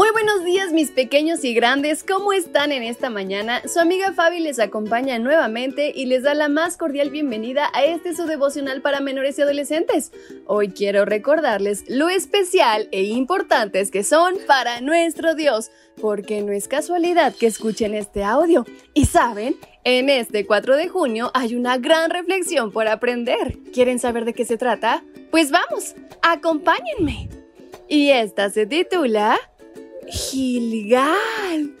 Muy buenos días mis pequeños y grandes, ¿cómo están en esta mañana? Su amiga Fabi les acompaña nuevamente y les da la más cordial bienvenida a este su devocional para menores y adolescentes. Hoy quiero recordarles lo especial e importantes que son para nuestro Dios, porque no es casualidad que escuchen este audio. Y saben, en este 4 de junio hay una gran reflexión por aprender. ¿Quieren saber de qué se trata? Pues vamos, acompáñenme. Y esta se titula Gilgal.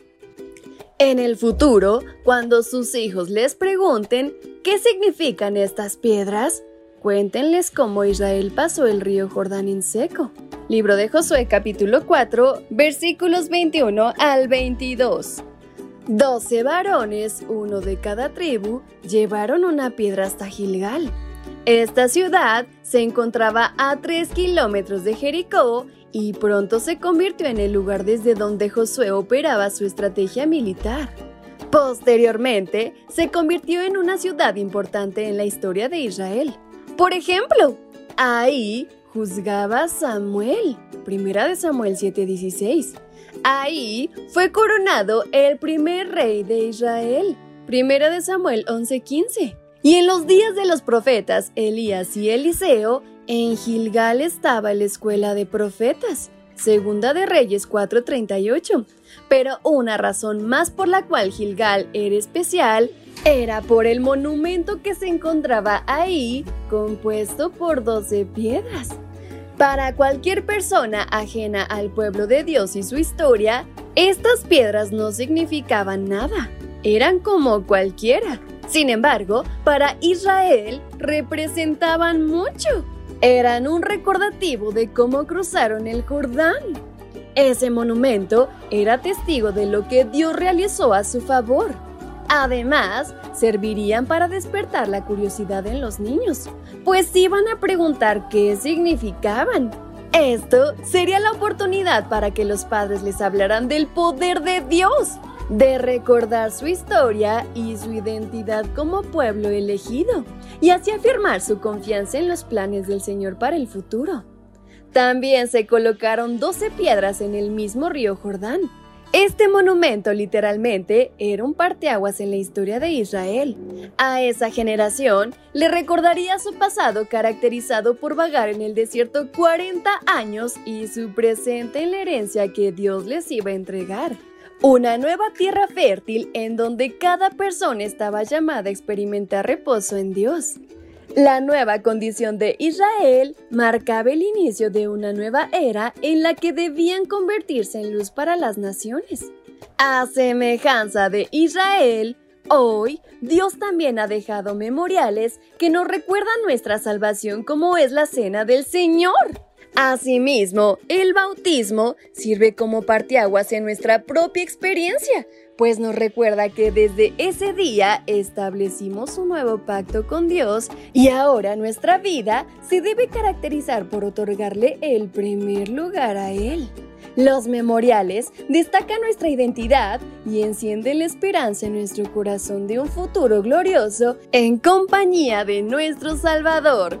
En el futuro, cuando sus hijos les pregunten qué significan estas piedras, cuéntenles cómo Israel pasó el río Jordán en seco. Libro de Josué capítulo 4, versículos 21 al 22. Doce varones, uno de cada tribu, llevaron una piedra hasta Gilgal. Esta ciudad se encontraba a 3 kilómetros de Jericó y pronto se convirtió en el lugar desde donde Josué operaba su estrategia militar. Posteriormente, se convirtió en una ciudad importante en la historia de Israel. Por ejemplo, ahí juzgaba Samuel, primera de Samuel 7:16. Ahí fue coronado el primer rey de Israel, primera de Samuel 11:15. Y en los días de los profetas Elías y Eliseo, en Gilgal estaba la escuela de profetas, Segunda de Reyes 4:38. Pero una razón más por la cual Gilgal era especial era por el monumento que se encontraba ahí, compuesto por 12 piedras. Para cualquier persona ajena al pueblo de Dios y su historia, estas piedras no significaban nada. Eran como cualquiera. Sin embargo, para Israel representaban mucho eran un recordativo de cómo cruzaron el Jordán. Ese monumento era testigo de lo que Dios realizó a su favor. Además, servirían para despertar la curiosidad en los niños, pues iban a preguntar qué significaban. Esto sería la oportunidad para que los padres les hablaran del poder de Dios, de recordar su historia y su identidad como pueblo elegido y así afirmar su confianza en los planes del Señor para el futuro. También se colocaron 12 piedras en el mismo río Jordán. Este monumento literalmente era un parteaguas en la historia de Israel. A esa generación le recordaría su pasado caracterizado por vagar en el desierto 40 años y su presente en la herencia que Dios les iba a entregar. Una nueva tierra fértil en donde cada persona estaba llamada a experimentar reposo en Dios. La nueva condición de Israel marcaba el inicio de una nueva era en la que debían convertirse en luz para las naciones. A semejanza de Israel, hoy Dios también ha dejado memoriales que nos recuerdan nuestra salvación como es la cena del Señor. Asimismo, el bautismo sirve como parteaguas en nuestra propia experiencia, pues nos recuerda que desde ese día establecimos un nuevo pacto con Dios y ahora nuestra vida se debe caracterizar por otorgarle el primer lugar a Él. Los memoriales destacan nuestra identidad y encienden la esperanza en nuestro corazón de un futuro glorioso en compañía de nuestro Salvador.